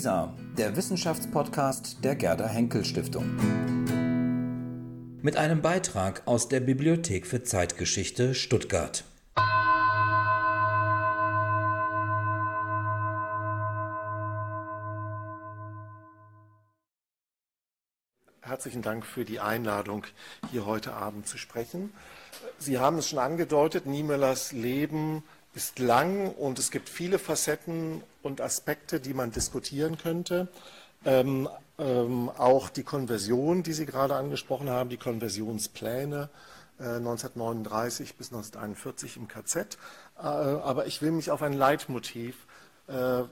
WISA, der Wissenschaftspodcast der Gerda Henkel Stiftung. Mit einem Beitrag aus der Bibliothek für Zeitgeschichte Stuttgart. Herzlichen Dank für die Einladung, hier heute Abend zu sprechen. Sie haben es schon angedeutet, Niemöllers Leben ist lang und es gibt viele Facetten und Aspekte, die man diskutieren könnte. Ähm, ähm, auch die Konversion, die Sie gerade angesprochen haben, die Konversionspläne äh, 1939 bis 1941 im KZ. Äh, aber ich will mich auf ein Leitmotiv äh,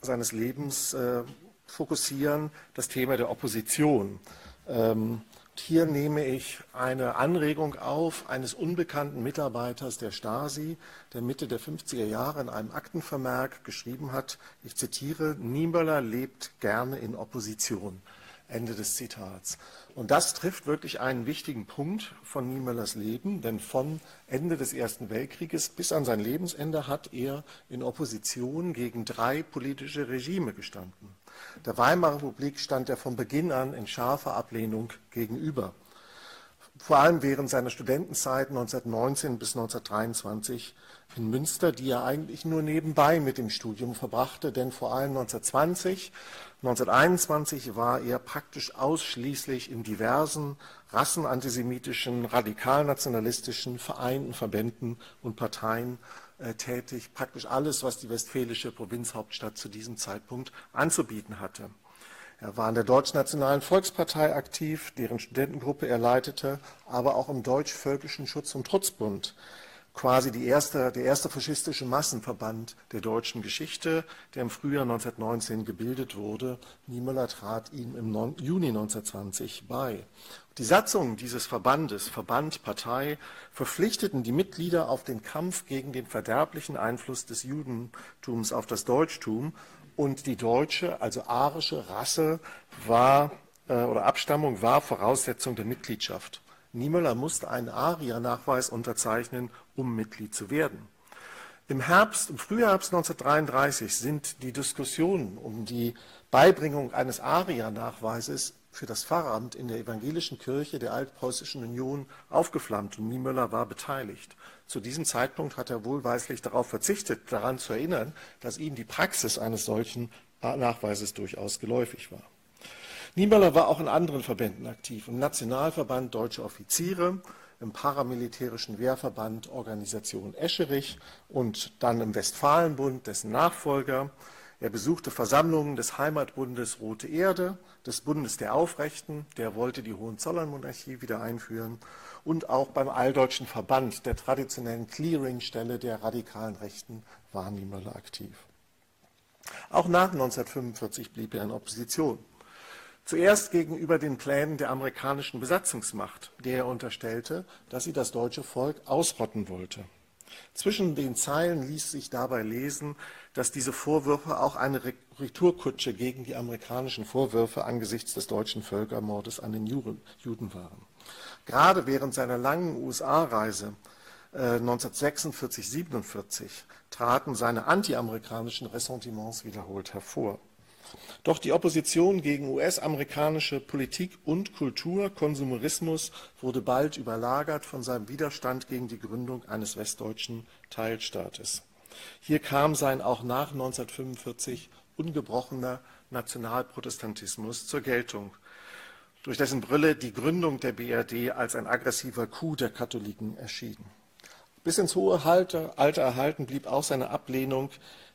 seines Lebens äh, fokussieren, das Thema der Opposition. Ähm, hier nehme ich eine Anregung auf eines unbekannten Mitarbeiters der Stasi, der Mitte der 50er Jahre in einem Aktenvermerk geschrieben hat, ich zitiere, Niemöller lebt gerne in Opposition. Ende des Zitats. Und das trifft wirklich einen wichtigen Punkt von Niemöllers Leben, denn von Ende des Ersten Weltkrieges bis an sein Lebensende hat er in Opposition gegen drei politische Regime gestanden. Der Weimarer Republik stand er von Beginn an in scharfer Ablehnung gegenüber. Vor allem während seiner Studentenzeit 1919 bis 1923 in Münster, die er eigentlich nur nebenbei mit dem Studium verbrachte, denn vor allem 1920, 1921 war er praktisch ausschließlich in diversen rassenantisemitischen, radikalnationalistischen Vereinen, Verbänden und Parteien tätig, praktisch alles, was die westfälische Provinzhauptstadt zu diesem Zeitpunkt anzubieten hatte. Er war in der Deutschnationalen Volkspartei aktiv, deren Studentengruppe er leitete, aber auch im Deutsch-Völkischen Schutz- und Trutzbund, quasi erste, der erste faschistische Massenverband der deutschen Geschichte, der im Frühjahr 1919 gebildet wurde. Niemöller trat ihm im Juni 1920 bei. Die Satzungen dieses Verbandes, Verband, Partei, verpflichteten die Mitglieder auf den Kampf gegen den verderblichen Einfluss des Judentums auf das Deutschtum und die deutsche, also arische Rasse war äh, oder Abstammung war Voraussetzung der Mitgliedschaft. Niemöller musste einen ARIA-Nachweis unterzeichnen, um Mitglied zu werden. Im Herbst, im Frühherbst 1933 sind die Diskussionen um die Beibringung eines ARIA-Nachweises für das Pfarramt in der evangelischen Kirche der Altpreußischen Union aufgeflammt und Niemöller war beteiligt. Zu diesem Zeitpunkt hat er wohlweislich darauf verzichtet, daran zu erinnern, dass ihm die Praxis eines solchen Nachweises durchaus geläufig war. Niemöller war auch in anderen Verbänden aktiv, im Nationalverband Deutsche Offiziere, im paramilitärischen Wehrverband Organisation Escherich und dann im Westfalenbund, dessen Nachfolger. Er besuchte Versammlungen des Heimatbundes Rote Erde, des Bundes der Aufrechten, der wollte die Hohenzollernmonarchie wieder einführen, und auch beim Alldeutschen Verband, der traditionellen Clearingstelle der radikalen Rechten, war Niemöller aktiv. Auch nach 1945 blieb er in Opposition. Zuerst gegenüber den Plänen der amerikanischen Besatzungsmacht, der er unterstellte, dass sie das deutsche Volk ausrotten wollte. Zwischen den Zeilen ließ sich dabei lesen, dass diese Vorwürfe auch eine Retourkutsche gegen die amerikanischen Vorwürfe angesichts des deutschen Völkermordes an den Juden waren. Gerade während seiner langen USA-Reise äh, 1946-47 traten seine antiamerikanischen Ressentiments wiederholt hervor. Doch die Opposition gegen US-amerikanische Politik und Kultur, Konsumerismus wurde bald überlagert von seinem Widerstand gegen die Gründung eines westdeutschen Teilstaates. Hier kam sein auch nach 1945 ungebrochener Nationalprotestantismus zur Geltung, durch dessen Brille die Gründung der BRD als ein aggressiver Coup der Katholiken erschien. Bis ins hohe Alter erhalten blieb auch seine Ablehnung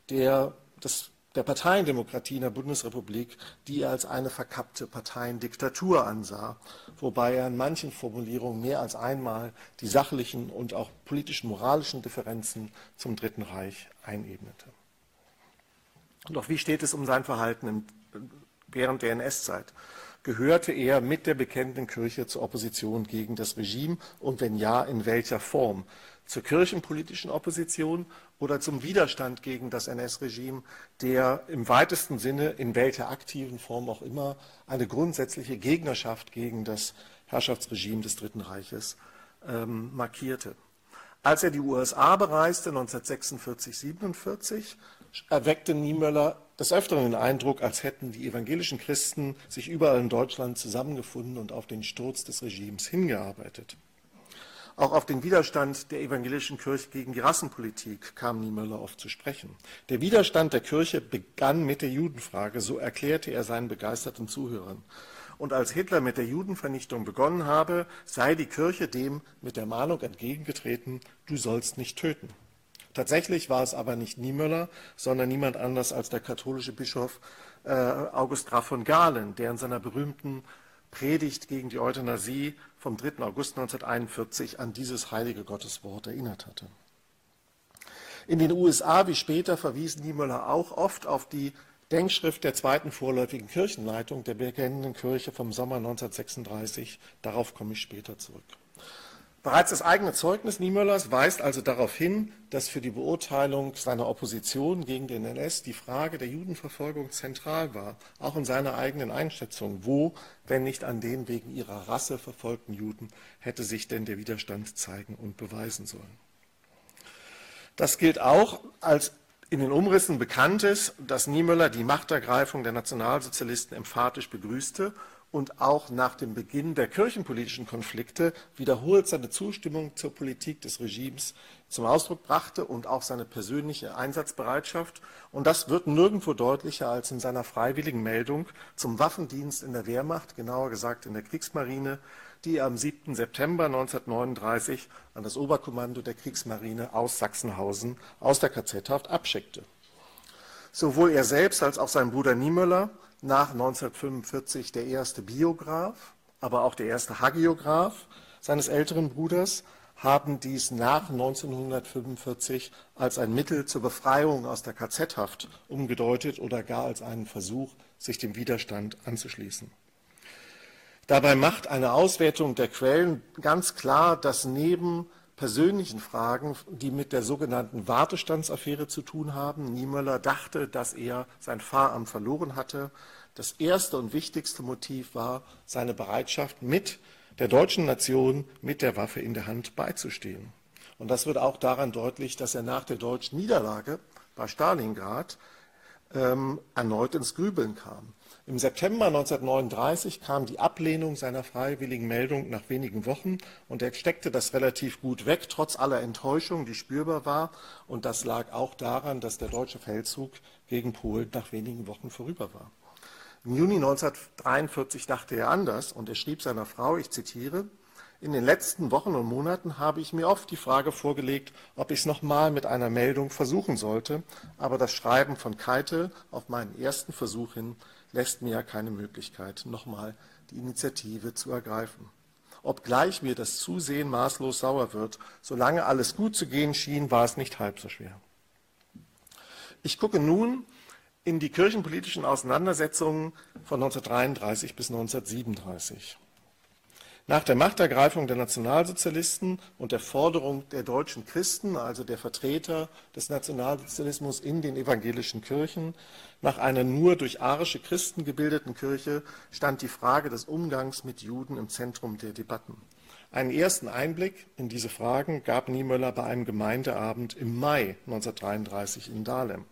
der, des der Parteiendemokratie in der Bundesrepublik, die er als eine verkappte Parteiendiktatur ansah, wobei er in manchen Formulierungen mehr als einmal die sachlichen und auch politischen moralischen Differenzen zum Dritten Reich einebnete. Auch wie steht es um sein Verhalten während der NS-Zeit? Gehörte er mit der bekennenden Kirche zur Opposition gegen das Regime und wenn ja, in welcher Form? Zur kirchenpolitischen Opposition oder zum Widerstand gegen das NS-Regime, der im weitesten Sinne, in welcher aktiven Form auch immer, eine grundsätzliche Gegnerschaft gegen das Herrschaftsregime des Dritten Reiches ähm, markierte. Als er die USA bereiste, 1946, 47, erweckte Niemöller des Öfteren den Eindruck, als hätten die evangelischen Christen sich überall in Deutschland zusammengefunden und auf den Sturz des Regimes hingearbeitet. Auch auf den Widerstand der evangelischen Kirche gegen die Rassenpolitik kam Niemöller oft zu sprechen. Der Widerstand der Kirche begann mit der Judenfrage, so erklärte er seinen begeisterten Zuhörern. Und als Hitler mit der Judenvernichtung begonnen habe, sei die Kirche dem mit der Mahnung entgegengetreten, du sollst nicht töten. Tatsächlich war es aber nicht Niemöller, sondern niemand anders als der katholische Bischof äh, August Graf von Galen, der in seiner berühmten Predigt gegen die Euthanasie vom 3. August 1941 an dieses heilige Gotteswort erinnert hatte. In den USA wie später verwies Niemöller auch oft auf die Denkschrift der zweiten vorläufigen Kirchenleitung der Bekennenden Kirche vom Sommer 1936. Darauf komme ich später zurück. Bereits das eigene Zeugnis Niemöllers weist also darauf hin, dass für die Beurteilung seiner Opposition gegen den NS die Frage der Judenverfolgung zentral war, auch in seiner eigenen Einschätzung. Wo, wenn nicht an den wegen ihrer Rasse verfolgten Juden, hätte sich denn der Widerstand zeigen und beweisen sollen? Das gilt auch als in den Umrissen bekannt ist, dass Niemöller die Machtergreifung der Nationalsozialisten emphatisch begrüßte und auch nach dem Beginn der kirchenpolitischen Konflikte wiederholt seine Zustimmung zur Politik des Regimes zum Ausdruck brachte und auch seine persönliche Einsatzbereitschaft. Und das wird nirgendwo deutlicher als in seiner freiwilligen Meldung zum Waffendienst in der Wehrmacht, genauer gesagt in der Kriegsmarine, die er am 7. September 1939 an das Oberkommando der Kriegsmarine aus Sachsenhausen aus der KZ-Haft abschickte. Sowohl er selbst als auch sein Bruder Niemöller nach 1945 der erste Biograf, aber auch der erste Hagiograph seines älteren Bruders, haben dies nach 1945 als ein Mittel zur Befreiung aus der KZ-Haft umgedeutet oder gar als einen Versuch, sich dem Widerstand anzuschließen. Dabei macht eine Auswertung der Quellen ganz klar, dass neben persönlichen Fragen, die mit der sogenannten Wartestandsaffäre zu tun haben. Niemöller dachte, dass er sein Pfarramt verloren hatte. Das erste und wichtigste Motiv war seine Bereitschaft, mit der deutschen Nation mit der Waffe in der Hand beizustehen. Und das wird auch daran deutlich, dass er nach der deutschen Niederlage bei Stalingrad ähm, erneut ins Grübeln kam. Im September 1939 kam die Ablehnung seiner freiwilligen Meldung nach wenigen Wochen und er steckte das relativ gut weg, trotz aller Enttäuschung, die spürbar war. Und das lag auch daran, dass der deutsche Feldzug gegen Polen nach wenigen Wochen vorüber war. Im Juni 1943 dachte er anders und er schrieb seiner Frau, ich zitiere, in den letzten Wochen und Monaten habe ich mir oft die Frage vorgelegt, ob ich es nochmal mit einer Meldung versuchen sollte, aber das Schreiben von Keitel auf meinen ersten Versuch hin lässt mir ja keine Möglichkeit, nochmal die Initiative zu ergreifen. Obgleich mir das Zusehen maßlos sauer wird, solange alles gut zu gehen schien, war es nicht halb so schwer. Ich gucke nun in die kirchenpolitischen Auseinandersetzungen von 1933 bis 1937. Nach der Machtergreifung der Nationalsozialisten und der Forderung der deutschen Christen, also der Vertreter des Nationalsozialismus in den evangelischen Kirchen, nach einer nur durch arische Christen gebildeten Kirche stand die Frage des Umgangs mit Juden im Zentrum der Debatten. Einen ersten Einblick in diese Fragen gab Niemöller bei einem Gemeindeabend im Mai 1933 in Dahlem.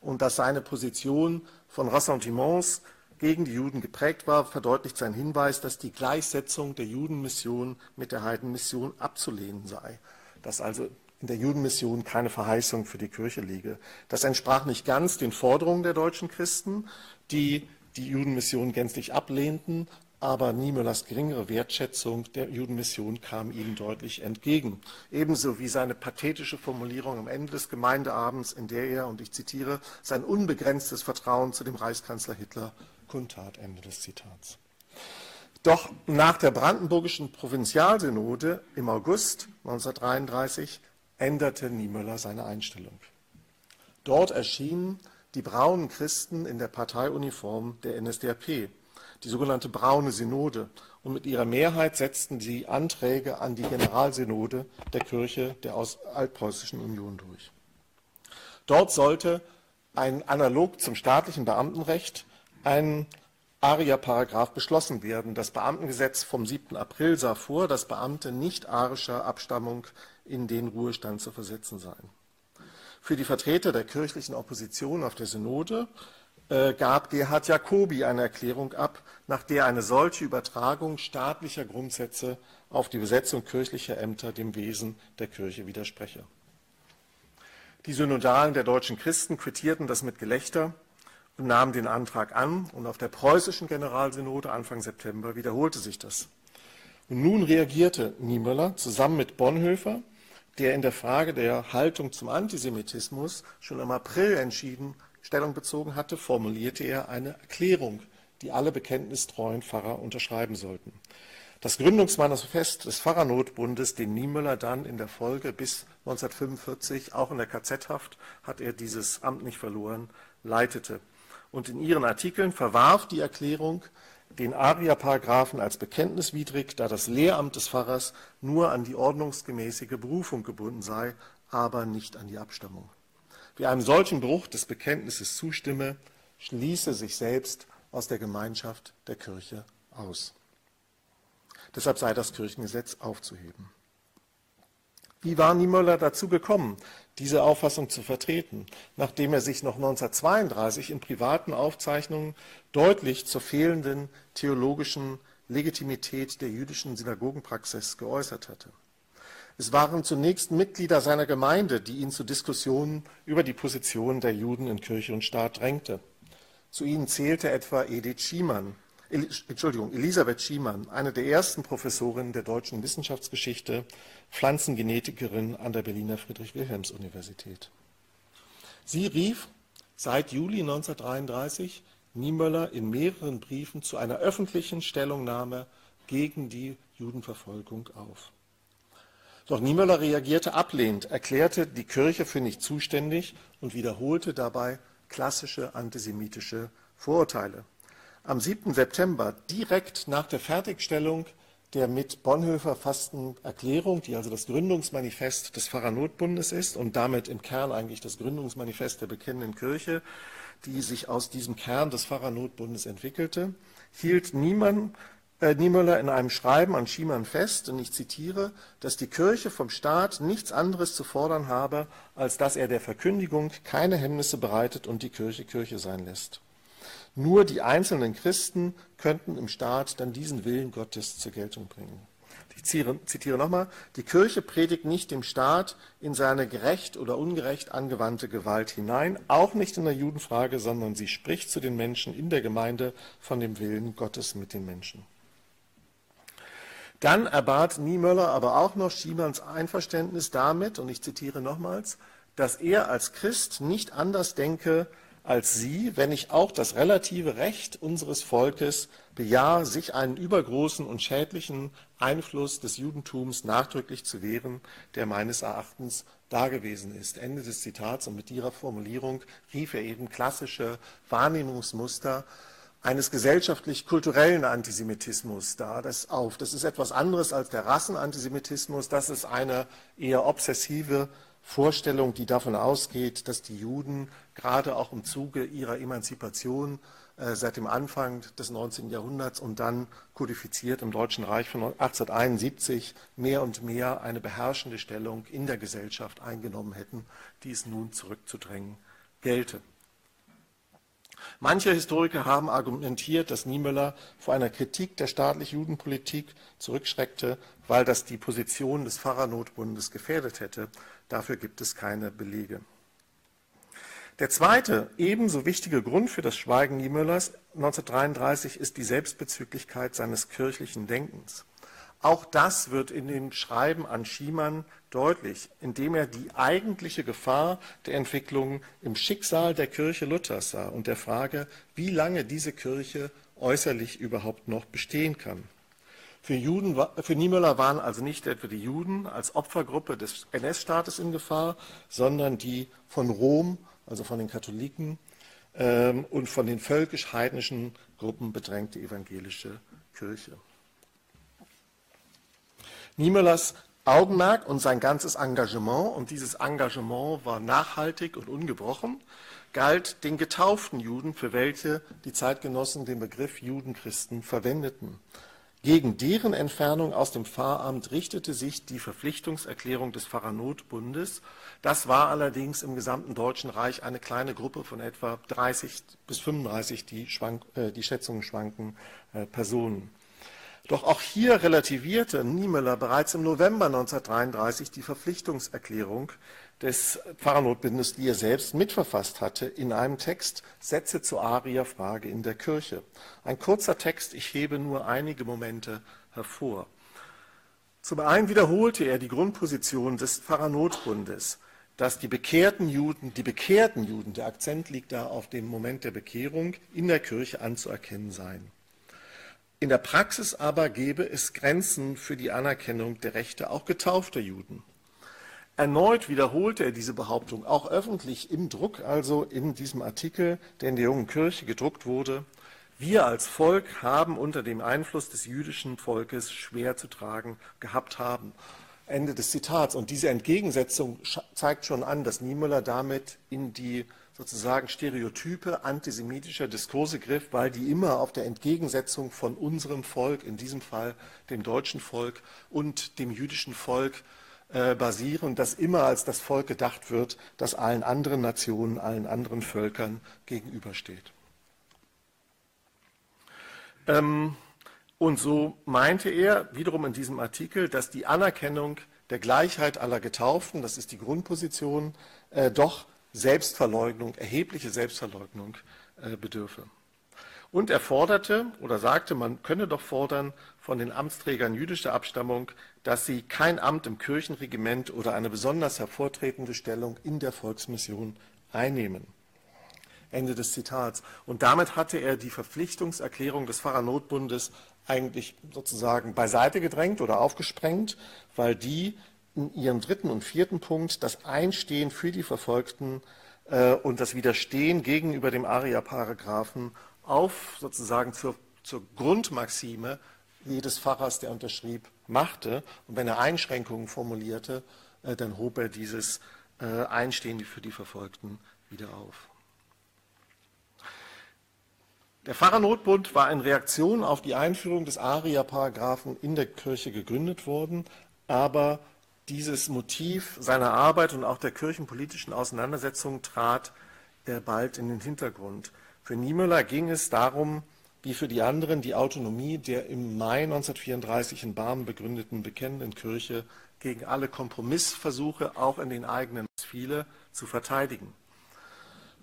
Und dass seine Position von Ressentiments gegen die Juden geprägt war, verdeutlicht sein Hinweis, dass die Gleichsetzung der Judenmission mit der Heidenmission abzulehnen sei. Dass also in der Judenmission keine Verheißung für die Kirche liege. Das entsprach nicht ganz den Forderungen der deutschen Christen, die die Judenmission gänzlich ablehnten, aber Niemöllers geringere Wertschätzung der Judenmission kam ihnen deutlich entgegen. Ebenso wie seine pathetische Formulierung am Ende des Gemeindeabends, in der er, und ich zitiere, sein unbegrenztes Vertrauen zu dem Reichskanzler Hitler kundtat. Ende des Zitats. Doch nach der brandenburgischen Provinzialsynode im August 1933 änderte Niemöller seine Einstellung. Dort erschienen die braunen Christen in der Parteiuniform der NSDAP, die sogenannte Braune Synode, und mit ihrer Mehrheit setzten sie Anträge an die Generalsynode der Kirche der Altpreußischen Union durch. Dort sollte ein analog zum staatlichen Beamtenrecht ein ARIA-Paragraph beschlossen werden. Das Beamtengesetz vom 7. April sah vor, dass Beamte nicht arischer Abstammung in den Ruhestand zu versetzen seien. Für die Vertreter der kirchlichen Opposition auf der Synode äh, gab Gerhard Jacobi eine Erklärung ab, nach der eine solche Übertragung staatlicher Grundsätze auf die Besetzung kirchlicher Ämter dem Wesen der Kirche widerspreche. Die Synodalen der deutschen Christen quittierten das mit Gelächter nahmen den Antrag an. Und auf der preußischen Generalsynode Anfang September wiederholte sich das. Und nun reagierte Niemöller zusammen mit Bonhoeffer der in der Frage der Haltung zum Antisemitismus schon im April entschieden Stellung bezogen hatte, formulierte er eine Erklärung, die alle bekenntnistreuen Pfarrer unterschreiben sollten. Das Gründungsmanifest des Pfarrernotbundes, den Niemöller dann in der Folge bis 1945 auch in der KZ-Haft, hat er dieses Amt nicht verloren, leitete. Und in ihren Artikeln verwarf die Erklärung den Aria-Paragraphen als bekenntniswidrig, da das Lehramt des Pfarrers nur an die ordnungsgemäßige Berufung gebunden sei, aber nicht an die Abstammung. Wer einem solchen Bruch des Bekenntnisses zustimme, schließe sich selbst aus der Gemeinschaft der Kirche aus. Deshalb sei das Kirchengesetz aufzuheben. Wie war Niemöller dazu gekommen, diese Auffassung zu vertreten, nachdem er sich noch 1932 in privaten Aufzeichnungen deutlich zur fehlenden theologischen Legitimität der jüdischen Synagogenpraxis geäußert hatte. Es waren zunächst Mitglieder seiner Gemeinde, die ihn zu Diskussionen über die Position der Juden in Kirche und Staat drängte. Zu ihnen zählte etwa Edith Schiemann, Entschuldigung, Elisabeth Schiemann, eine der ersten Professorinnen der deutschen Wissenschaftsgeschichte, Pflanzengenetikerin an der Berliner Friedrich-Wilhelms-Universität. Sie rief seit Juli 1933 Niemöller in mehreren Briefen zu einer öffentlichen Stellungnahme gegen die Judenverfolgung auf. Doch Niemöller reagierte ablehnend, erklärte die Kirche für nicht zuständig und wiederholte dabei klassische antisemitische Vorurteile am 7. September, direkt nach der Fertigstellung der mit Bonhoeffer fassten Erklärung, die also das Gründungsmanifest des Pfarrernotbundes ist und damit im Kern eigentlich das Gründungsmanifest der bekennenden Kirche, die sich aus diesem Kern des Pfarrernotbundes entwickelte, hielt Niemann, äh, Niemöller in einem Schreiben an Schiemann fest, und ich zitiere, dass die Kirche vom Staat nichts anderes zu fordern habe, als dass er der Verkündigung keine Hemmnisse bereitet und die Kirche Kirche sein lässt. Nur die einzelnen Christen könnten im Staat dann diesen Willen Gottes zur Geltung bringen. Ich zitiere, nochmal, die Kirche predigt nicht dem Staat in seine gerecht oder ungerecht angewandte Gewalt hinein, auch nicht in der Judenfrage, sondern sie spricht zu den Menschen in der Gemeinde von dem Willen Gottes mit den Menschen. Dann erbat Niemöller aber auch noch Schiemanns Einverständnis damit, und ich zitiere nochmals, dass er als Christ nicht anders denke, als sie, wenn ich auch das relative Recht unseres Volkes bejahe, sich einen übergroßen und schädlichen Einfluss des Judentums nachdrücklich zu wehren, der meines Erachtens dagewesen ist. Ende des Zitats. Und mit ihrer Formulierung rief er eben klassische Wahrnehmungsmuster eines gesellschaftlich-kulturellen Antisemitismus da das auf. Das ist etwas anderes als der Rassenantisemitismus. Das ist eine eher obsessive Vorstellung, die davon ausgeht, dass die Juden gerade auch im Zuge ihrer Emanzipation äh, seit dem Anfang des 19. Jahrhunderts und dann kodifiziert im Deutschen Reich von 1871 mehr und mehr eine beherrschende Stellung in der Gesellschaft eingenommen hätten, die es nun zurückzudrängen gelte. Manche Historiker haben argumentiert, dass Niemöller vor einer Kritik der staatlich-Judenpolitik zurückschreckte, weil das die Position des Pfarrernotbundes gefährdet hätte. Dafür gibt es keine Belege. Der zweite, ebenso wichtige Grund für das Schweigen Niemöllers 1933 ist die Selbstbezüglichkeit seines kirchlichen Denkens. Auch das wird in dem Schreiben an Schiemann deutlich, indem er die eigentliche Gefahr der Entwicklung im Schicksal der Kirche Luthers sah und der Frage, wie lange diese Kirche äußerlich überhaupt noch bestehen kann. Für, Juden, für Niemöller waren also nicht etwa die Juden als Opfergruppe des NS-Staates in Gefahr, sondern die von Rom, also von den Katholiken ähm, und von den völkisch-heidnischen Gruppen bedrängte evangelische Kirche. Niemöllers Augenmerk und sein ganzes Engagement, und dieses Engagement war nachhaltig und ungebrochen, galt den getauften Juden, für welche die Zeitgenossen den Begriff Judenchristen verwendeten. Gegen deren Entfernung aus dem Pfarramt richtete sich die Verpflichtungserklärung des Pfarrernotbundes. Das war allerdings im gesamten Deutschen Reich eine kleine Gruppe von etwa 30 bis 35, die, schwank, äh, die Schätzungen schwanken, äh, Personen. Doch auch hier relativierte Niemöller bereits im November 1933 die Verpflichtungserklärung des Pfarrernotbundes, die er selbst mitverfasst hatte, in einem Text Sätze zur Arierfrage in der Kirche. Ein kurzer Text, ich hebe nur einige Momente hervor. Zum einen wiederholte er die Grundposition des Pfarrernotbundes, dass die bekehrten Juden, die bekehrten Juden, der Akzent liegt da auf dem Moment der Bekehrung, in der Kirche anzuerkennen seien. In der Praxis aber gäbe es Grenzen für die Anerkennung der Rechte auch getaufter Juden. Erneut wiederholte er diese Behauptung, auch öffentlich im Druck, also in diesem Artikel, der in der Jungen Kirche gedruckt wurde. Wir als Volk haben unter dem Einfluss des jüdischen Volkes schwer zu tragen gehabt haben. Ende des Zitats. Und diese Entgegensetzung zeigt schon an, dass Niemöller damit in die sozusagen Stereotype antisemitischer Diskurse griff, weil die immer auf der Entgegensetzung von unserem Volk, in diesem Fall dem deutschen Volk und dem jüdischen Volk, äh, basieren, dass immer als das Volk gedacht wird, das allen anderen Nationen, allen anderen Völkern gegenübersteht. Ähm, und so meinte er wiederum in diesem Artikel, dass die Anerkennung der Gleichheit aller Getauften, das ist die Grundposition, äh, doch Selbstverleugnung, erhebliche Selbstverleugnung äh, bedürfe. Und er forderte oder sagte, man könne doch fordern von den Amtsträgern jüdischer Abstammung, dass sie kein Amt im Kirchenregiment oder eine besonders hervortretende Stellung in der Volksmission einnehmen. Ende des Zitats. Und damit hatte er die Verpflichtungserklärung des Pfarrernotbundes eigentlich sozusagen beiseite gedrängt oder aufgesprengt, weil die in ihrem dritten und vierten Punkt das Einstehen für die Verfolgten äh, und das Widerstehen gegenüber dem Aria-Paragraphen auf sozusagen zur, zur Grundmaxime jedes Pfarrers, der unterschrieb, machte. Und wenn er Einschränkungen formulierte, äh, dann hob er dieses äh, Einstehen für die Verfolgten wieder auf. Der Pfarrernotbund war in Reaktion auf die Einführung des Aria-Paragraphen in der Kirche gegründet worden, aber dieses Motiv seiner Arbeit und auch der kirchenpolitischen Auseinandersetzung trat er bald in den Hintergrund. Für Niemöller ging es darum, wie für die anderen, die Autonomie der im Mai 1934 in Barmen begründeten bekennenden Kirche gegen alle Kompromissversuche, auch in den eigenen viele, zu verteidigen.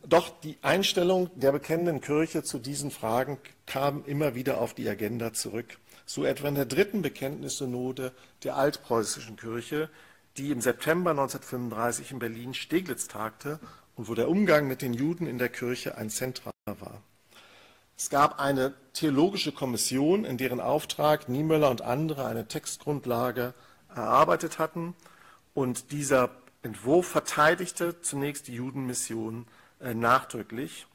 Doch die Einstellung der bekennenden Kirche zu diesen Fragen kam immer wieder auf die Agenda zurück so etwa in der dritten Bekenntnissynode der altpreußischen Kirche, die im September 1935 in Berlin-Steglitz tagte und wo der Umgang mit den Juden in der Kirche ein zentraler war. Es gab eine theologische Kommission, in deren Auftrag Niemöller und andere eine Textgrundlage erarbeitet hatten. Und dieser Entwurf verteidigte zunächst die Judenmission äh, nachdrücklich.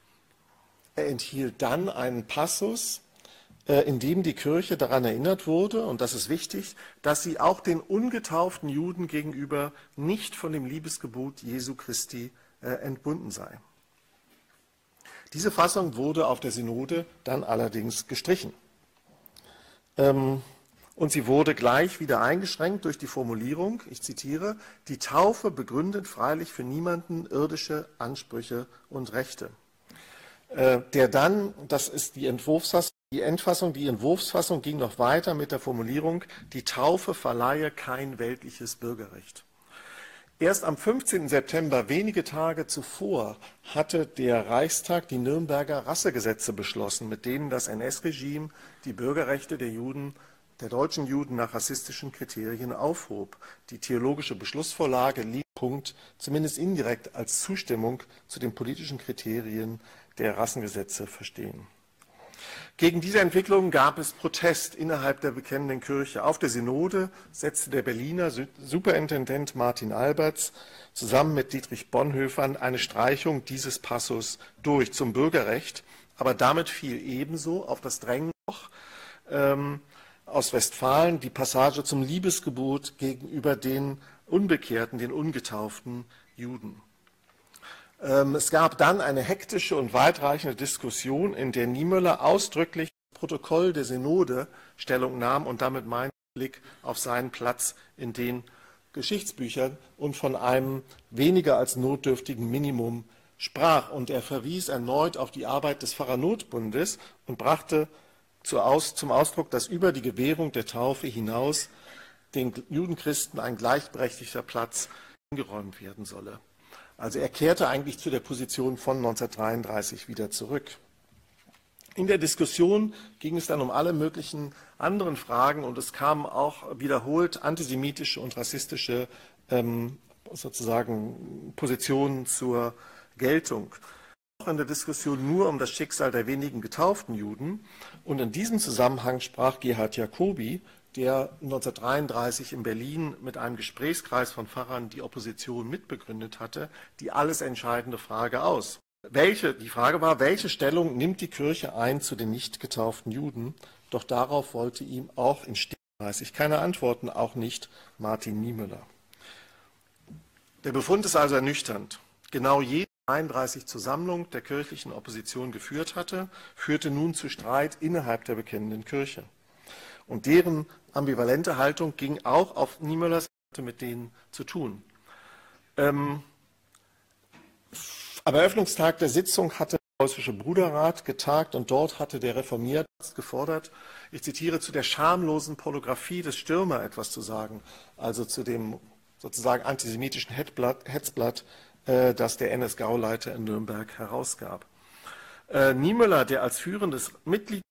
Er enthielt dann einen Passus, äh, in dem die Kirche daran erinnert wurde, und das ist wichtig, dass sie auch den ungetauften Juden gegenüber nicht von dem Liebesgebot Jesu Christi äh, entbunden sei. Diese Fassung wurde auf der Synode dann allerdings gestrichen. Ähm, und sie wurde gleich wieder eingeschränkt durch die Formulierung, ich zitiere, die Taufe begründet freilich für niemanden irdische Ansprüche und Rechte. Äh, der dann, das ist die Entwurfsfassung, die Endfassung, die Entwurfsfassung ging noch weiter mit der Formulierung, die Taufe verleihe kein weltliches Bürgerrecht. Erst am 15. September, wenige Tage zuvor, hatte der Reichstag die Nürnberger Rassegesetze beschlossen, mit denen das NS-Regime die Bürgerrechte der Juden, der deutschen Juden nach rassistischen Kriterien aufhob. Die theologische Beschlussvorlage liegt Punkt zumindest indirekt als Zustimmung zu den politischen Kriterien der Rassengesetze verstehen. Gegen diese Entwicklung gab es Protest innerhalb der bekennenden Kirche. Auf der Synode setzte der Berliner Superintendent Martin Alberts zusammen mit Dietrich Bonhoeffer eine Streichung dieses Passus durch zum Bürgerrecht, aber damit fiel ebenso auf das Drängen ähm, aus Westfalen die Passage zum Liebesgebot gegenüber den Unbekehrten, den ungetauften Juden. Ähm, es gab dann eine hektische und weitreichende Diskussion, in der Niemöller ausdrücklich Protokoll der Synode Stellung nahm und damit mein Blick auf seinen Platz in den Geschichtsbüchern und von einem weniger als notdürftigen Minimum sprach. Und er verwies erneut auf die Arbeit des Pfarrernotbundes und brachte zum Ausdruck, dass über die Gewährung der Taufe hinaus den Judenchristen ein gleichberechtigter Platz eingeräumt werden solle. Also er kehrte eigentlich zu der Position von 1933 wieder zurück. In der Diskussion ging es dann um alle möglichen anderen Fragen und es kamen auch wiederholt antisemitische und rassistische ähm, sozusagen Positionen zur Geltung. Auch in der Diskussion nur um das Schicksal der wenigen getauften Juden. Und in diesem Zusammenhang sprach Gerhard Jacobi, der 1933 in Berlin mit einem Gesprächskreis von Pfarrern die Opposition mitbegründet hatte, die alles entscheidende Frage aus. Welche, die Frage war, welche Stellung nimmt die Kirche ein zu den nicht getauften Juden? Doch darauf wollte ihm auch in Stichpreisig keine Antworten, auch nicht Martin Niemöller. Der Befund ist also ernüchternd. Genau jede 33 zur Sammlung der kirchlichen Opposition geführt hatte, führte nun zu Streit innerhalb der bekennenden Kirche. Und deren ambivalente Haltung ging auch auf Niemöllers Seite mit denen zu tun. Ähm, am Eröffnungstag der Sitzung hatte der preußische Bruderrat getagt und dort hatte der Reformierte gefordert, ich zitiere, zu der schamlosen Pornografie des Stürmer etwas zu sagen, also zu dem sozusagen antisemitischen Hetzblatt, äh, das der NS-Gauleiter in Nürnberg herausgab. Äh, Niemöller, der als führendes Mitglied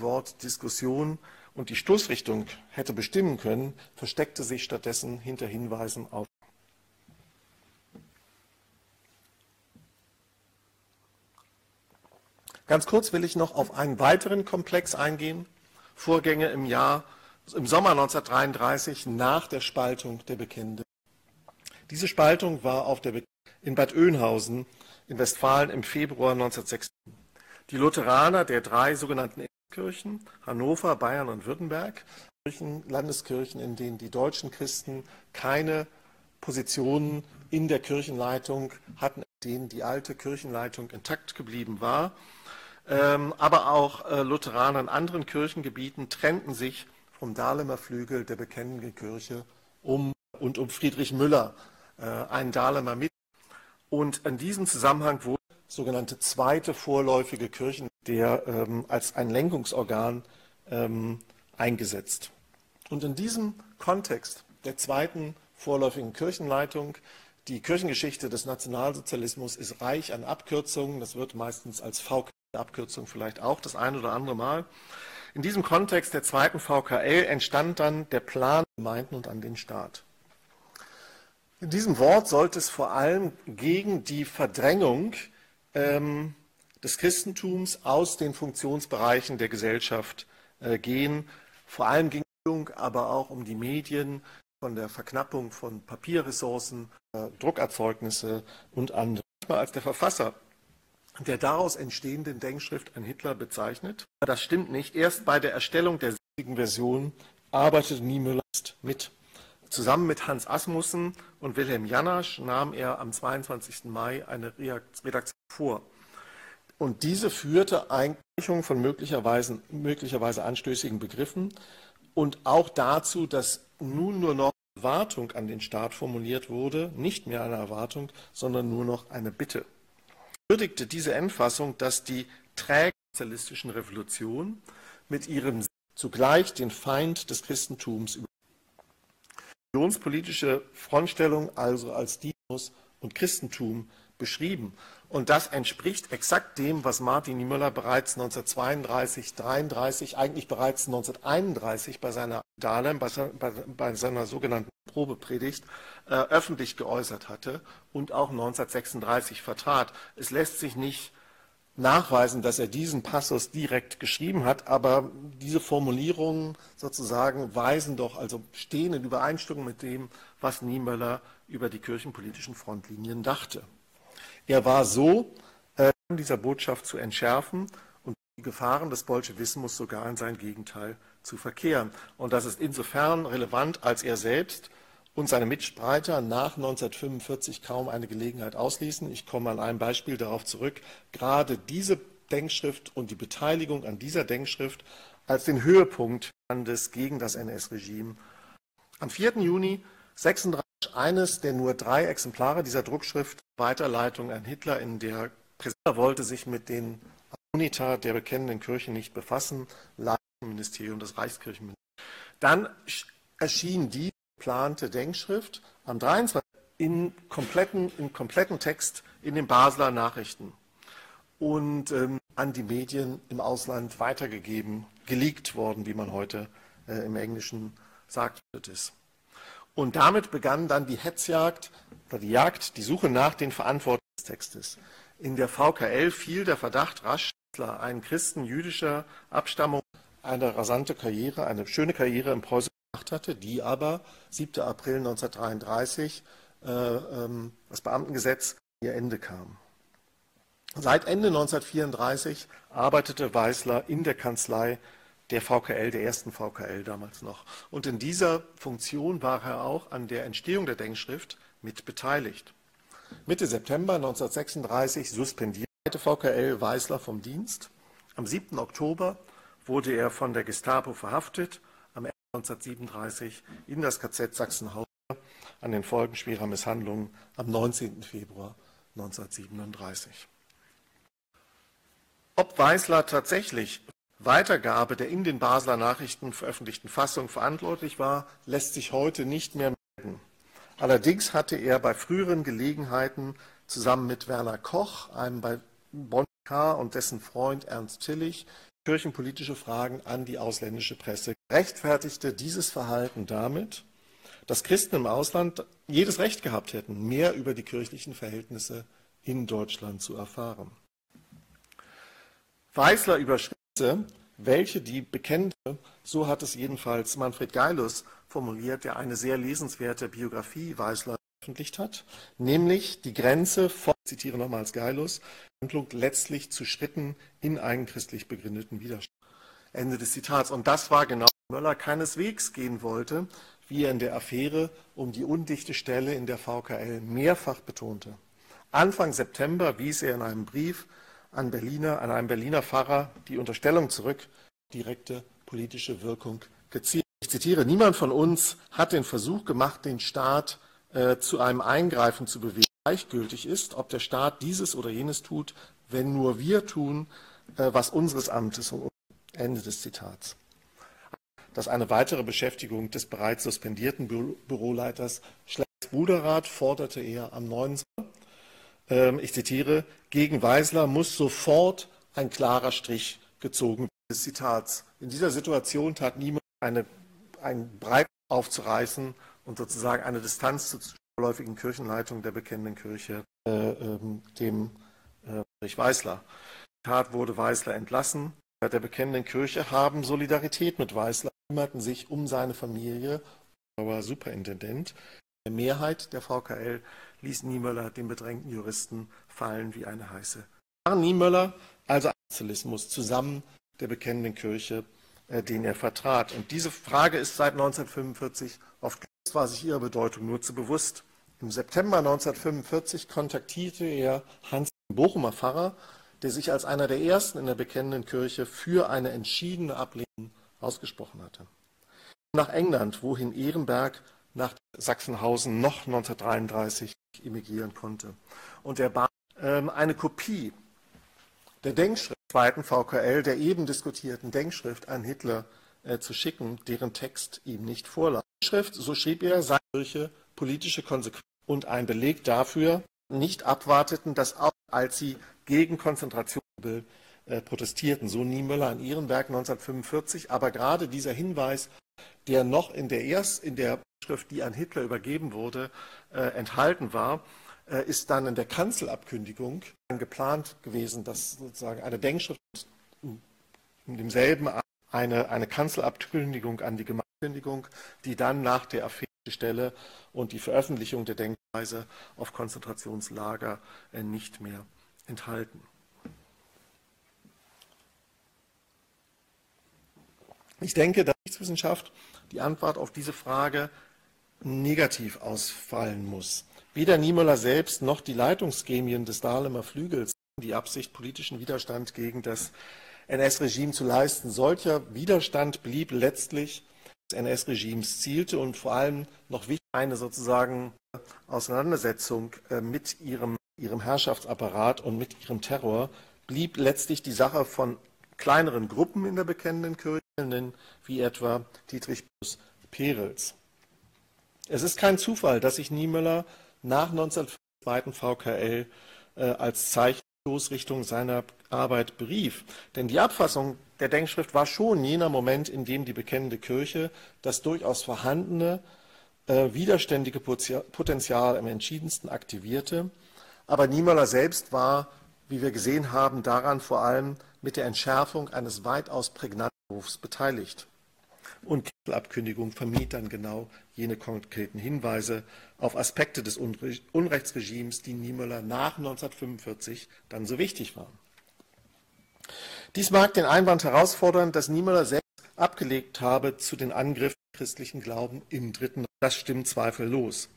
Wort Diskussion und die Stoßrichtung hätte bestimmen können, versteckte sich stattdessen hinter Hinweisen auf Ganz kurz will ich noch auf einen weiteren Komplex eingehen. Vorgänge im Jahr, im Sommer 1933 nach der Spaltung der Bekennenden. Diese Spaltung war auf der, in Bad Oeynhausen in Westfalen im Februar 1906. Die Lutheraner der drei sogenannten Kirchen, Hannover, Bayern und Württemberg, Landeskirchen, in denen die deutschen Christen keine Positionen in der Kirchenleitung hatten, in denen die alte Kirchenleitung intakt geblieben war, ähm, aber auch äh, Lutheraner in anderen Kirchengebieten trennten sich vom Dahlemer Flügel der bekennenden Kirche um und um Friedrich Müller, äh, einen Dahlemer mit. Und in diesem Zusammenhang wurde sogenannte zweite vorläufige Kirchen der ähm, als ein Lenkungsorgan ähm, eingesetzt. Und in diesem Kontext der zweiten vorläufigen Kirchenleitung die Kirchengeschichte des Nationalsozialismus ist reich an Abkürzungen. Das wird meistens als VK Abkürzung vielleicht auch das ein oder andere Mal. In diesem Kontext der zweiten VKL entstand dann der Plan Gemeinden und an den Staat. In diesem Wort sollte es vor allem gegen die Verdrängung ähm, des Christentums aus den Funktionsbereichen der Gesellschaft äh, gehen. Vor allem ging es aber auch um die Medien, von der Verknappung von Papierressourcen, äh, Druckerzeugnisse und andere. Als der Verfasser der daraus entstehenden Denkschrift an Hitler bezeichnet. Das stimmt nicht. Erst bei der Erstellung der siebigen Version arbeitete Niemöller mit. Zusammen mit Hans Asmussen und Wilhelm Janasch nahm er am 22. Mai eine Redaktion vor. Und diese führte Einkreichung von möglicherweise, möglicherweise anstößigen Begriffen und auch dazu, dass nun nur noch Erwartung an den Staat formuliert wurde, nicht mehr eine Erwartung, sondern nur noch eine Bitte würdigte diese Endfassung, dass die trägersozialistischen Revolution mit ihrem zugleich den Feind des Christentums über religionspolitische Frontstellung also als Dinos und Christentum beschrieben. Und das entspricht exakt dem, was Martin Niemöller bereits 1932, 33, eigentlich bereits 1931 bei seiner Dahlem, bei, bei, seiner sogenannten Probepredigt äh, öffentlich geäußert hatte und auch 1936 vertrat. Es lässt sich nicht nachweisen, dass er diesen Passus direkt geschrieben hat, aber diese Formulierungen sozusagen weisen doch, also stehen in Übereinstimmung mit dem, was Niemöller über die kirchenpolitischen Frontlinien dachte. Er war so, äh, dieser Botschaft zu entschärfen und die Gefahren des Bolschewismus sogar in sein Gegenteil zu verkehren. Und das ist insofern relevant, als er selbst und seine Mitstreiter nach 1945 kaum eine Gelegenheit ausließen. Ich komme an einem Beispiel darauf zurück. Gerade diese Denkschrift und die Beteiligung an dieser Denkschrift als den Höhepunkt des gegen das NS-Regime. Am 4. Juni 36 eines der nur drei Exemplare dieser Druckschrift Weiterleitung an Hitler, in der Präsident wollte sich mit den Unita der bekennenden Kirche nicht befassen, Ministerium des Reichskirchenministeriums. Dann erschien die geplante Denkschrift am 23. in kompletten, in kompletten Text in den Basler Nachrichten und ähm, an die Medien im Ausland weitergegeben, geleakt worden, wie man heute äh, im Englischen sagt. Ist. Und damit begann dann die Hetzjagd oder die Jagd, die Suche nach den Verantwortlichen des Textes. In der VKL fiel der Verdacht rasch, ein Christen jüdischer Abstammung eine rasante Karriere, eine schöne Karriere im Preußen gemacht hatte, die aber 7. April 1933 äh, ähm, das Beamtengesetz ihr Ende kam. Seit Ende 1934 arbeitete Weißler in der Kanzlei der VKL, der ersten VKL damals noch. Und in dieser Funktion war er auch an der Entstehung der Denkschrift mit beteiligt. Mitte September 1936 suspendierte VKL Weißler vom Dienst. Am 7. Oktober wurde er von der Gestapo verhaftet, am 1937 in das KZ Sachsenhausen an den Folgen schwerer Misshandlungen am 19. Februar 1937. Ob Weißler tatsächlich Weitergabe der in den Basler Nachrichten veröffentlichten Fassung verantwortlich war, lässt sich heute nicht mehr melden. Allerdings hatte er bei früheren Gelegenheiten zusammen mit Werner Koch, einem bei Bonn und dessen Freund Ernst Tillich kirchenpolitische Fragen an die ausländische Presse, rechtfertigte dieses Verhalten damit, dass Christen im Ausland jedes Recht gehabt hätten, mehr über die kirchlichen Verhältnisse in Deutschland zu erfahren. Weißler überschritt welche die bekennende, so hat es jedenfalls Manfred Geilus formuliert, der eine sehr lesenswerte Biografie Weißler veröffentlicht hat, nämlich die Grenze von, ich zitiere nochmals Geilus, Handlung letztlich zu Schritten in eigenchristlich begründeten Widerstand. Ende des Zitats. Und das war genau, was Möller keineswegs gehen wollte, wie er in der Affäre um die undichte Stelle in der VKL mehrfach betonte. Anfang September wies er in einem Brief an, Berliner, an einem Berliner Pfarrer die Unterstellung zurück, direkte politische Wirkung gezielt. Ich zitiere, niemand von uns hat den Versuch gemacht, den Staat äh, zu einem Eingreifen zu bewegen. Gleichgültig ist, ob der Staat dieses oder jenes tut, wenn nur wir tun, äh, was unseres Amtes und Ende des Zitats. Dass eine weitere Beschäftigung des bereits suspendierten Bü Büroleiters Schlecks Bruderrat forderte er am 9. Ähm, ich zitiere, gegen Weisler muss sofort ein klarer Strich gezogen werden. Zitats. In dieser Situation tat niemand eine, ein Breit aufzureißen und sozusagen eine Distanz zur vorläufigen Kirchenleitung der bekennenden Kirche, äh, ähm, dem äh, Friedrich Weißler. Tat wurde Weißler entlassen. Der bekennenden Kirche haben Solidarität mit Weißler, kümmerten sich um seine Familie, aber Superintendent. Die Mehrheit der VKL ließ Niemöller den bedrängten Juristen fallen wie eine heiße. Niemöller, also Sozialismus, zusammen der bekennenden Kirche, äh, den er vertrat. Und diese Frage ist seit 1945 oft war sich ihrer Bedeutung nur zu bewusst. Im September 1945 kontaktierte er Hans Bochumer Pfarrer, der sich als einer der ersten in der bekennenden Kirche für eine entschiedene Ablehnung ausgesprochen hatte. Nach England, wohin Ehrenberg nach Sachsenhausen noch 1933 emigrieren konnte. Und er bat ähm, eine Kopie der Denkschrift der zweiten VKL, der eben diskutierten Denkschrift an Hitler äh, zu schicken, deren Text ihm nicht vorlag. Die Schrift, so schrieb er, sei solche politische Konsequenzen und ein Beleg dafür, nicht abwarteten, dass auch als sie gegen Konzentration äh, protestierten, so Niemöller an Ehrenberg 1945, aber gerade dieser Hinweis, der noch in der, erst, in der Schrift, die an Hitler übergeben wurde, äh, enthalten war, äh, ist dann in der Kanzelabkündigung geplant gewesen, dass sozusagen eine Denkschrift in demselben eine, eine Kanzelabkündigung an die Gemeindekündigung, die dann nach der Affäre Stelle und die Veröffentlichung der Denkweise auf Konzentrationslager äh, nicht mehr enthalten. Ich denke, dass Rechtswissenschaft die Antwort auf diese Frage negativ ausfallen muss. Weder Niemöller selbst noch die Leitungsgremien des Dahlemer Flügels die Absicht, politischen Widerstand gegen das NS-Regime zu leisten. Solcher Widerstand blieb letztlich des NS-Regimes zielte und vor allem noch wichtig eine sozusagen Auseinandersetzung äh, mit ihrem, ihrem Herrschaftsapparat und mit ihrem Terror blieb letztlich die Sache von kleineren Gruppen in der bekennenden Kirche, wie etwa Dietrich Perels. Es ist kein Zufall, dass sich Niemöller nach 1902 VKL äh, als Zeichenstoßrichtung seiner Arbeit berief. Denn die Abfassung der Denkschrift war schon jener Moment, in dem die bekennende Kirche das durchaus vorhandene äh, widerständige Potenzial am entschiedensten aktivierte. Aber Niemöller selbst war, wie wir gesehen haben, daran vor allem mit der Entschärfung eines weitaus prägnanten Rufs beteiligt. Und Titelabkündigung vermied dann genau jene konkreten Hinweise auf Aspekte des Unrechtsregimes, die Niemöller nach 1945 dann so wichtig waren. Dies mag den Einwand herausfordern, dass Niemöller selbst abgelegt habe zu den Angriffen christlichen Glauben im Dritten. Das stimmt zweifellos.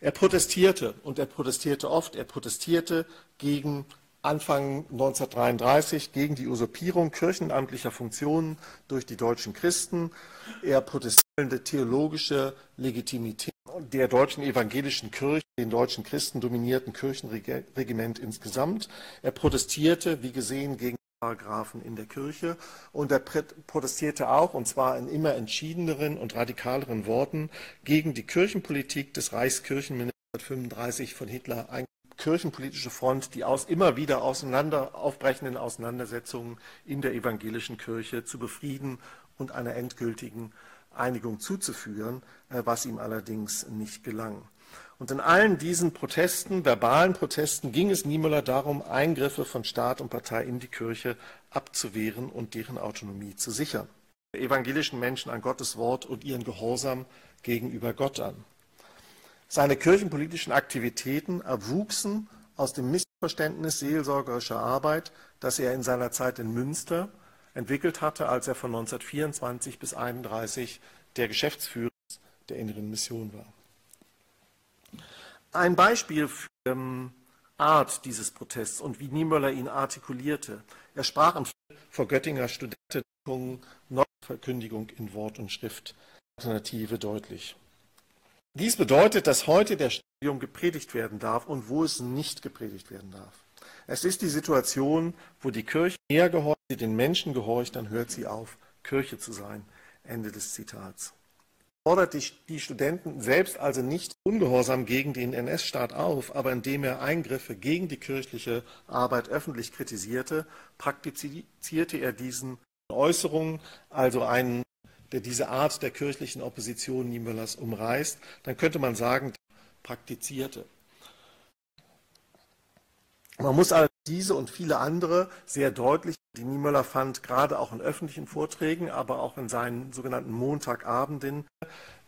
Er protestierte und er protestierte oft. Er protestierte gegen Anfang 1933 gegen die Usurpierung kirchenamtlicher Funktionen durch die deutschen Christen. Er protestierte theologische Legitimität der deutschen evangelischen Kirche, den deutschen Christen dominierten Kirchenregiment insgesamt. Er protestierte, wie gesehen, gegen Paragraphen in der Kirche und er protestierte auch, und zwar in immer entschiedeneren und radikaleren Worten, gegen die Kirchenpolitik des Reichskirchenministers 1935 von Hitler eine kirchenpolitische Front, die aus immer wieder auseinander aufbrechenden Auseinandersetzungen in der evangelischen Kirche zu befrieden und einer endgültigen Einigung zuzuführen, äh, was ihm allerdings nicht gelang. Und in allen diesen Protesten, verbalen Protesten, ging es Niemöller darum, Eingriffe von Staat und Partei in die Kirche abzuwehren und deren Autonomie zu sichern. Evangelischen Menschen an Gottes Wort und ihren Gehorsam gegenüber Gott an. Seine kirchenpolitischen Aktivitäten erwuchsen aus dem Missverständnis seelsorgerischer Arbeit, das er in seiner Zeit in Münster entwickelt hatte, als er von 1924 bis 1931 der Geschäftsführer der Inneren Mission war. Ein Beispiel für die ähm, Art dieses Protests und wie Niemöller ihn artikulierte. Er sprach vor Göttinger Studenten Neuverkündigung in Wort und Schrift Alternative deutlich. Dies bedeutet, dass heute der Studium gepredigt werden darf und wo es nicht gepredigt werden darf. Es ist die Situation, wo die Kirche mehr gehorcht, den Menschen gehorcht, dann hört sie auf, Kirche zu sein. Ende des Zitats fordert die, die Studenten selbst also nicht ungehorsam gegen den NS-Staat auf, aber indem er Eingriffe gegen die kirchliche Arbeit öffentlich kritisierte, praktizierte er diesen Äußerungen, also einen, der diese Art der kirchlichen Opposition Niemöllers umreißt, dann könnte man sagen, praktizierte. Man muss also diese und viele andere sehr deutlich die Niemöller fand, gerade auch in öffentlichen Vorträgen, aber auch in seinen sogenannten Montagabenden,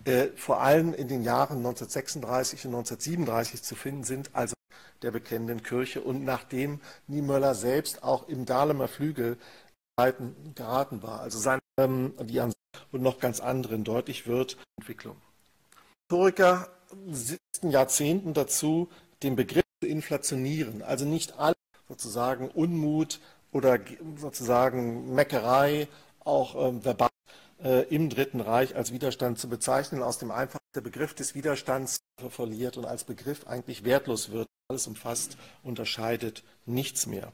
äh, vor allem in den Jahren 1936 und 1937 zu finden sind, also der bekennenden Kirche und nachdem Niemöller selbst auch im Dahlemer Flügel geraten war. Also seine, ähm, die an und noch ganz anderen deutlich wird, Entwicklung. Historiker sitzen Jahrzehnten dazu, den Begriff zu inflationieren, also nicht alle sozusagen Unmut, oder sozusagen Meckerei, auch ähm, verbal äh, im Dritten Reich als Widerstand zu bezeichnen, aus dem einfach der Begriff des Widerstands verliert und als Begriff eigentlich wertlos wird, alles umfasst, unterscheidet nichts mehr.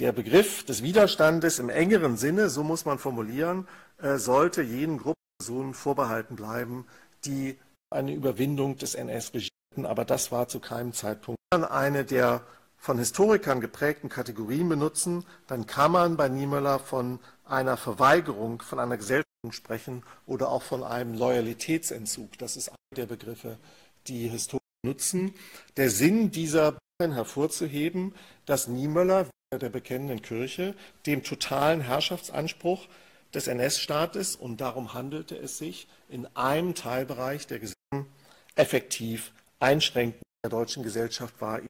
Der Begriff des Widerstandes im engeren Sinne, so muss man formulieren, äh, sollte jenen Gruppen Personen vorbehalten bleiben, die eine Überwindung des NS regierten, aber das war zu keinem Zeitpunkt eine der von Historikern geprägten Kategorien benutzen, dann kann man bei Niemöller von einer Verweigerung, von einer Gesellschaft sprechen oder auch von einem Loyalitätsentzug. Das ist einer der Begriffe, die Historiker nutzen. Der Sinn dieser hervorzuheben, dass Niemöller der bekennenden Kirche dem totalen Herrschaftsanspruch des NS-Staates, und darum handelte es sich, in einem Teilbereich der Gesetze effektiv einschränken der deutschen Gesellschaft war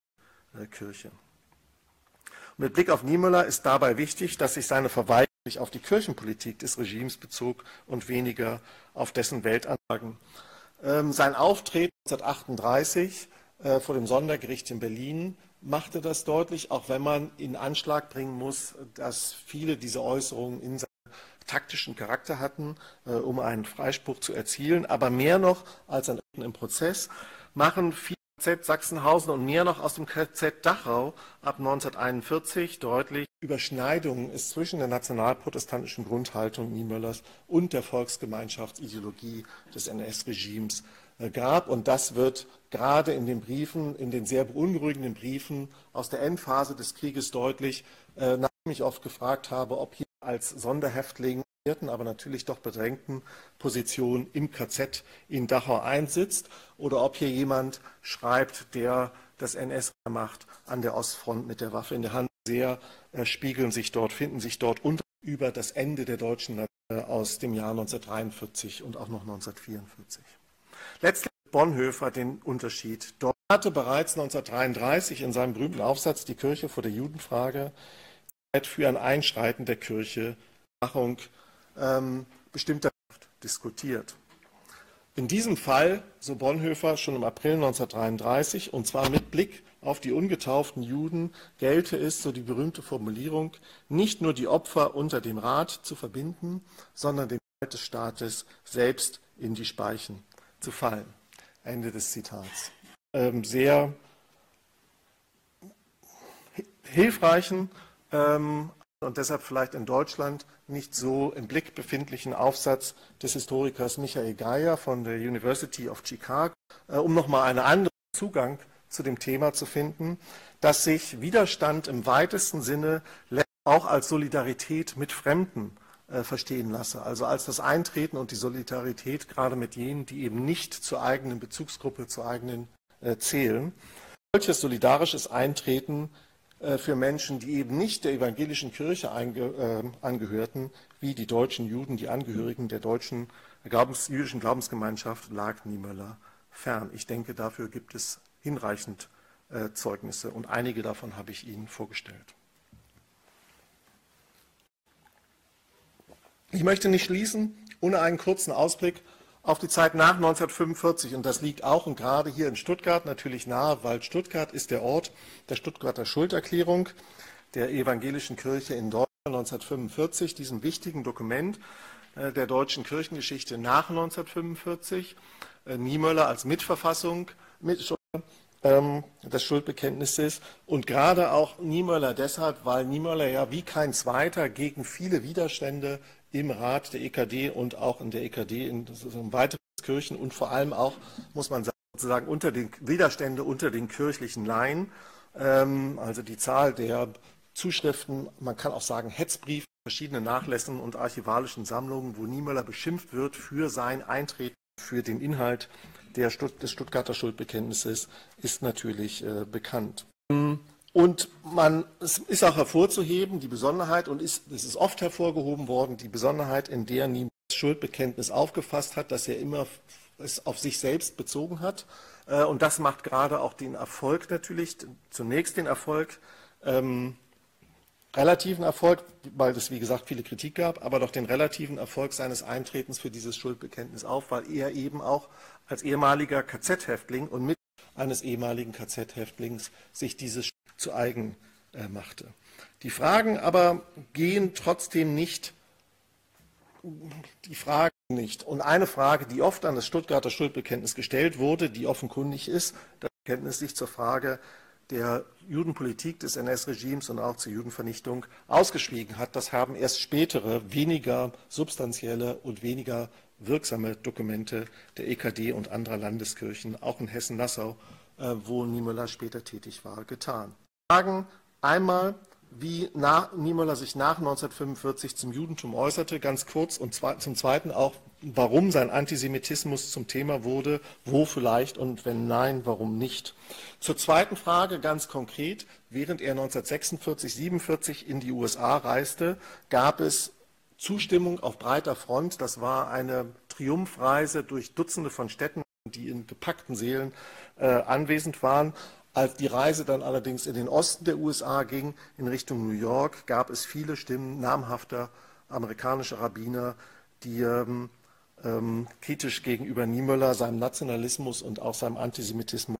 Kirche. Und mit Blick auf Niemöller ist dabei wichtig, dass sich seine Verweigerung auf die Kirchenpolitik des Regimes bezog und weniger auf dessen Weltanlagen. Ähm, sein Auftreten 1938 äh, vor dem Sondergericht in Berlin machte das deutlich, auch wenn man in Anschlag bringen muss, dass viele dieser Äußerungen in seinem taktischen Charakter hatten, äh, um einen Freispruch zu erzielen. Aber mehr noch als ein im Prozess machen viele KZ Sachsenhausen und mehr noch aus dem KZ Dachau ab 1941 deutlich, Überschneidungen es zwischen der nationalprotestantischen Grundhaltung Niemöllers und der Volksgemeinschaftsideologie des NS-Regimes gab. Und das wird gerade in den Briefen, in den sehr beunruhigenden Briefen aus der Endphase des Krieges deutlich, äh, nachdem ich oft gefragt habe, ob hier als Sonderhäftling aber natürlich doch bedrängten Position im KZ in Dachau einsitzt oder ob hier jemand schreibt, der das NS macht an der Ostfront mit der Waffe in der Hand. Sehr äh, spiegeln sich dort, finden sich dort unter über das Ende der deutschen äh, aus dem Jahr 1943 und auch noch 1944. Letztlich Bonhoeffer den Unterschied. Dort hatte bereits 1933 in seinem berühmten Aufsatz Die Kirche vor der Judenfrage für ein Einschreiten der Kirche Machung ähm, bestimmter diskutiert. In diesem Fall, so Bonhoeffer schon im April 1933, und zwar mit Blick auf die ungetauften Juden, gelte es, so die berühmte Formulierung, nicht nur die Opfer unter dem Rat zu verbinden, sondern den Wald des Staates selbst in die Speichen zu fallen. Ende des Zitats. Ähm, sehr hilfreichen ähm, und deshalb vielleicht in Deutschland nicht so im Blick befindlichen Aufsatz des Historikers Michael Geier von der University of Chicago, äh, um nochmal einen anderen Zugang zu dem Thema zu finden, dass sich Widerstand im weitesten Sinne auch als Solidarität mit Fremden verstehen lasse, also als das Eintreten und die Solidarität gerade mit jenen, die eben nicht zur eigenen Bezugsgruppe, zur eigenen äh, zählen. Solches solidarisches Eintreten äh, für Menschen, die eben nicht der evangelischen Kirche äh, angehörten, wie die deutschen Juden, die Angehörigen der deutschen Glaubens, jüdischen Glaubensgemeinschaft, lag Niemöller fern. Ich denke, dafür gibt es hinreichend äh, Zeugnisse und einige davon habe ich Ihnen vorgestellt. Ich möchte nicht schließen ohne einen kurzen Ausblick auf die Zeit nach 1945. Und das liegt auch und gerade hier in Stuttgart natürlich nahe, weil Stuttgart ist der Ort der Stuttgarter Schulterklärung der evangelischen Kirche in Deutschland 1945, diesem wichtigen Dokument äh, der deutschen Kirchengeschichte nach 1945. Äh, Niemöller als Mitverfassung mit, ähm, des Schuldbekenntnisses und gerade auch Niemöller deshalb, weil Niemöller ja wie kein zweiter gegen viele Widerstände im Rat der EKD und auch in der EKD in weiteren Kirchen und vor allem auch, muss man sagen, sozusagen unter den Widerstände unter den kirchlichen Laien, ähm, also die Zahl der Zuschriften, man kann auch sagen Hetzbriefe, verschiedene Nachlässen und archivalischen Sammlungen, wo Niemöller beschimpft wird für sein Eintreten für den Inhalt des Stuttgarter Schuldbekenntnisses, ist natürlich äh, bekannt. Und man, es ist auch hervorzuheben, die Besonderheit, und ist, es ist oft hervorgehoben worden, die Besonderheit, in der Niemann das Schuldbekenntnis aufgefasst hat, dass er immer es auf sich selbst bezogen hat. Äh, und das macht gerade auch den Erfolg natürlich, zunächst den Erfolg, ähm, relativen Erfolg, weil es wie gesagt viele Kritik gab, aber doch den relativen Erfolg seines Eintretens für dieses Schuldbekenntnis auf, weil er eben auch als ehemaliger KZ-Häftling und mit eines ehemaligen KZ-Häftlings sich dieses zu eigen äh, machte. Die Fragen aber gehen trotzdem nicht, die Fragen nicht. Und eine Frage, die oft an das Stuttgarter Schuldbekenntnis gestellt wurde, die offenkundig ist, das Bekenntnis sich zur Frage der Judenpolitik des NS-Regimes und auch zur Judenvernichtung ausgeschwiegen hat. Das haben erst spätere, weniger substanzielle und weniger wirksame Dokumente der EKD und anderer Landeskirchen, auch in Hessen-Nassau, äh, wo Niemöller später tätig war, getan. Fragen einmal, wie Niemöller sich nach 1945 zum Judentum äußerte, ganz kurz, und zum Zweiten auch, warum sein Antisemitismus zum Thema wurde, wo vielleicht und wenn nein, warum nicht. Zur zweiten Frage ganz konkret, während er 1946, 47 in die USA reiste, gab es Zustimmung auf breiter Front. Das war eine Triumphreise durch Dutzende von Städten, die in gepackten Seelen äh, anwesend waren. Als die Reise dann allerdings in den Osten der USA ging, in Richtung New York, gab es viele Stimmen namhafter amerikanischer Rabbiner, die ähm, ähm, kritisch gegenüber Niemöller, seinem Nationalismus und auch seinem Antisemitismus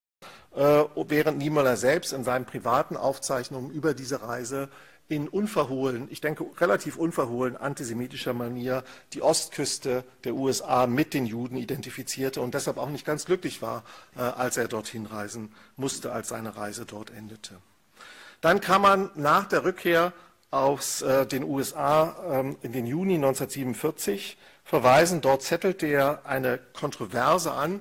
äh, während Niemöller selbst in seinen privaten Aufzeichnungen über diese Reise in unverhohlen, ich denke relativ unverhohlen antisemitischer Manier die Ostküste der USA mit den Juden identifizierte und deshalb auch nicht ganz glücklich war, äh, als er dorthin reisen musste, als seine Reise dort endete. Dann kam man nach der Rückkehr aus äh, den USA ähm, in den Juni 1947 verweisen. Dort zettelte er eine Kontroverse an,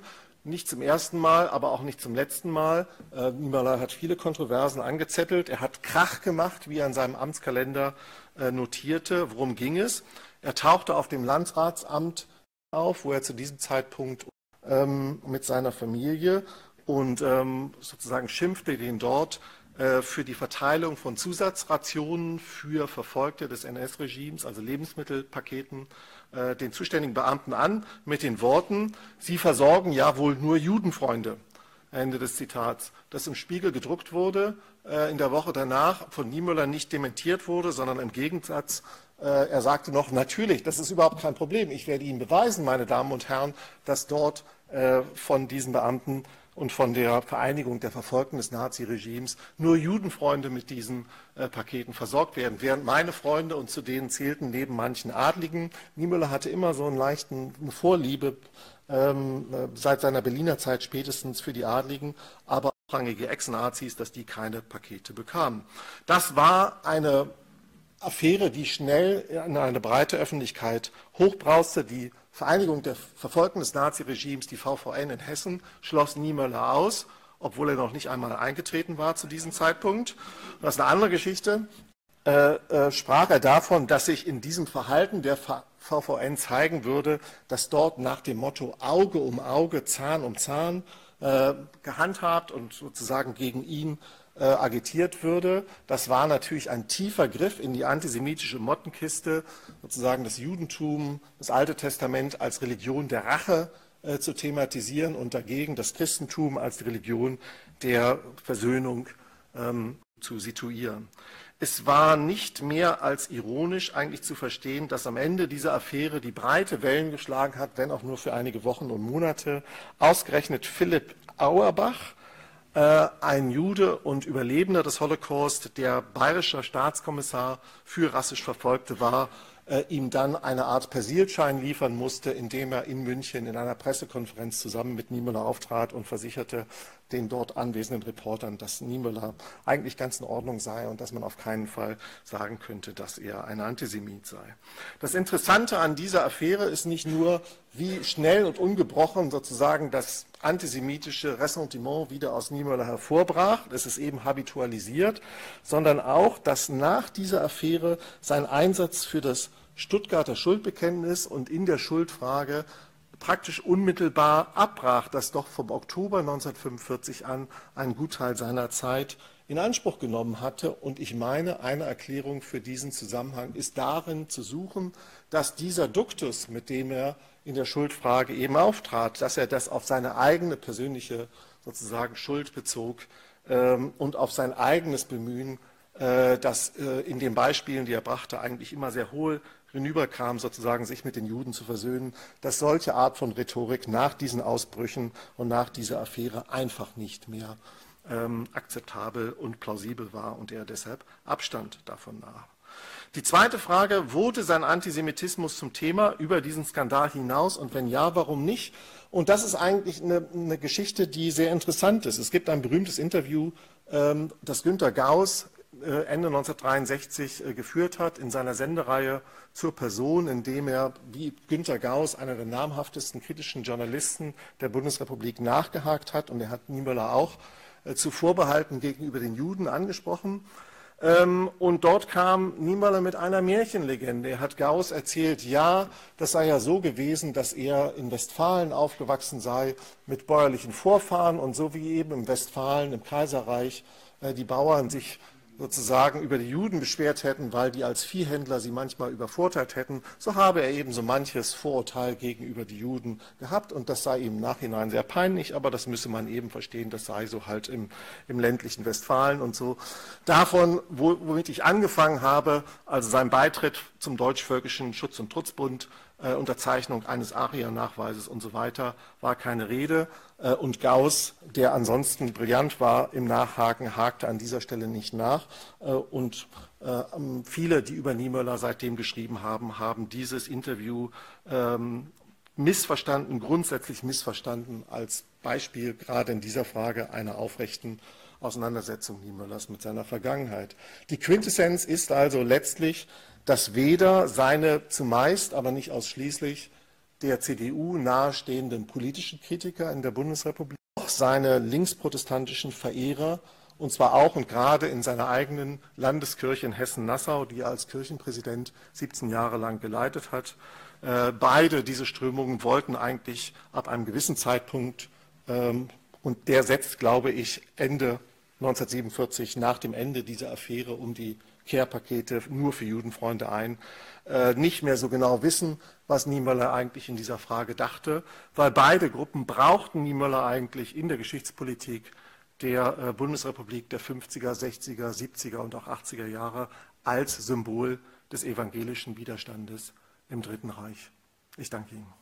nicht zum ersten Mal, aber auch nicht zum letzten Mal. Äh, Niemöller hat viele Kontroversen angezettelt. Er hat Krach gemacht, wie er in seinem Amtskalender äh, notierte. Worum ging es? Er tauchte auf dem Landratsamt auf, wo er zu diesem Zeitpunkt ähm, mit seiner Familie und ähm, sozusagen schimpfte den dort äh, für die Verteilung von Zusatzrationen für Verfolgte des NS-Regimes, also Lebensmittelpaketen, äh, den zuständigen Beamten an mit den Worten, Sie versorgen ja wohl nur Judenfreunde. Ende des Zitats. Das im Spiegel gedruckt wurde, äh, in der Woche danach von Niemöller nicht dementiert wurde, sondern im Gegensatz, er sagte noch, natürlich, das ist überhaupt kein Problem. Ich werde Ihnen beweisen, meine Damen und Herren, dass dort von diesen Beamten und von der Vereinigung der Verfolgten des Naziregimes nur Judenfreunde mit diesen äh, Paketen versorgt werden, während meine Freunde, und zu denen zählten neben manchen Adligen, Niemöller hatte immer so einen leichten Vorliebe ähm, äh, seit seiner Berliner Zeit spätestens für die Adligen, aber rangige Ex-Nazis, dass die keine Pakete bekamen. Das war eine Affäre, die schnell in eine breite Öffentlichkeit hochbrauste, die Vereinigung der Verfolgten des Naziregimes, die VVN in Hessen, schloss Niemöller aus, obwohl er noch nicht einmal eingetreten war zu diesem Zeitpunkt. Und das ist eine andere Geschichte. Äh, äh, sprach er davon, dass sich in diesem Verhalten der VVN zeigen würde, dass dort nach dem Motto Auge um Auge, Zahn um Zahn äh, gehandhabt und sozusagen gegen ihn äh, agitiert würde. Das war natürlich ein tiefer Griff in die antisemitische Mottenkiste, sozusagen das Judentum, das Alte Testament als Religion der Rache äh, zu thematisieren und dagegen das Christentum als Religion der Versöhnung ähm, zu situieren. Es war nicht mehr als ironisch eigentlich zu verstehen, dass am Ende dieser Affäre die breite Wellen geschlagen hat, wenn auch nur für einige Wochen und Monate, ausgerechnet Philipp Auerbach, ein Jude und Überlebender des Holocaust, der bayerischer Staatskommissar für rassisch Verfolgte war, äh, ihm dann eine Art Persilschein liefern musste, indem er in München in einer Pressekonferenz zusammen mit Niemöller auftrat und versicherte den dort anwesenden Reportern, dass Niemöller eigentlich ganz in Ordnung sei und dass man auf keinen Fall sagen könnte, dass er ein Antisemit sei. Das Interessante an dieser Affäre ist nicht nur, wie schnell und ungebrochen sozusagen das antisemitische Ressentiment wieder aus Niemöller hervorbrach, das ist eben habitualisiert, sondern auch, dass nach dieser Affäre sein Einsatz für das Stuttgarter Schuldbekenntnis und in der Schuldfrage praktisch unmittelbar abbrach, das doch vom Oktober 1945 an einen Gutteil seiner Zeit in Anspruch genommen hatte. Und ich meine, eine Erklärung für diesen Zusammenhang ist darin zu suchen, dass dieser Duktus, mit dem er in der Schuldfrage eben auftrat, dass er das auf seine eigene persönliche sozusagen Schuld bezog ähm, und auf sein eigenes Bemühen, äh, das äh, in den Beispielen, die er brachte, eigentlich immer sehr hohl hinüberkam, sozusagen sich mit den Juden zu versöhnen, dass solche Art von Rhetorik nach diesen Ausbrüchen und nach dieser Affäre einfach nicht mehr ähm, akzeptabel und plausibel war und er deshalb Abstand davon nahm. Die zweite Frage, wurde sein Antisemitismus zum Thema über diesen Skandal hinaus und wenn ja, warum nicht? Und das ist eigentlich eine, eine Geschichte, die sehr interessant ist. Es gibt ein berühmtes Interview, ähm, das Günter Gauss Ende 1963 äh, geführt hat in seiner Sendereihe zur Person, in dem er wie Günter Gauss, einer der namhaftesten kritischen Journalisten der Bundesrepublik, nachgehakt hat. Und er hat Niemöller auch äh, zu Vorbehalten gegenüber den Juden angesprochen. Ähm, und dort kam Niemöller mit einer Märchenlegende. Er hat Gauss erzählt, ja, das sei ja so gewesen, dass er in Westfalen aufgewachsen sei mit bäuerlichen Vorfahren und so wie eben im Westfalen, im Kaiserreich, die Bauern sich sozusagen über die Juden beschwert hätten, weil die als Viehhändler sie manchmal übervorteilt hätten, so habe er eben so manches Vorurteil gegenüber die Juden gehabt und das sei ihm im Nachhinein sehr peinlich, aber das müsse man eben verstehen, das sei so halt im, im ländlichen Westfalen und so. Davon, womit ich angefangen habe, also sein Beitritt zum Deutsch-Völkischen Schutz- und Trutzbund, Unterzeichnung eines ARIA-Nachweises und so weiter, war keine Rede, Äh, und Gauss, der ansonsten brillant war im Nachhaken, hakte an dieser Stelle nicht nach. Äh, und äh, viele, die über Niemöller seitdem geschrieben haben, haben dieses Interview ähm, missverstanden, grundsätzlich missverstanden als Beispiel gerade in dieser Frage einer aufrechten Auseinandersetzung Niemöllers mit seiner Vergangenheit. Die Quintessenz ist also letztlich, dass weder seine zumeist, aber nicht ausschließlich der CDU nahestehenden politischen Kritiker in der Bundesrepublik, noch seine linksprotestantischen Verehrer, und zwar auch und gerade in seiner eigenen Landeskirche in Hessen-Nassau, die er als Kirchenpräsident 17 Jahre lang geleitet hat. Äh, beide diese Strömungen wollten eigentlich ab einem gewissen Zeitpunkt, ähm, und der setzt, glaube ich, Ende 1947 nach dem Ende dieser Affäre um die Care-Pakete nur für Judenfreunde ein, äh, nicht mehr so genau wissen, was Niemöller eigentlich in dieser Frage dachte, weil beide Gruppen brauchten Niemöller eigentlich in der Geschichtspolitik der äh, Bundesrepublik der 50er, 60er, 70er und auch 80er Jahre als Symbol des evangelischen Widerstandes im Dritten Reich. Ich danke Ihnen.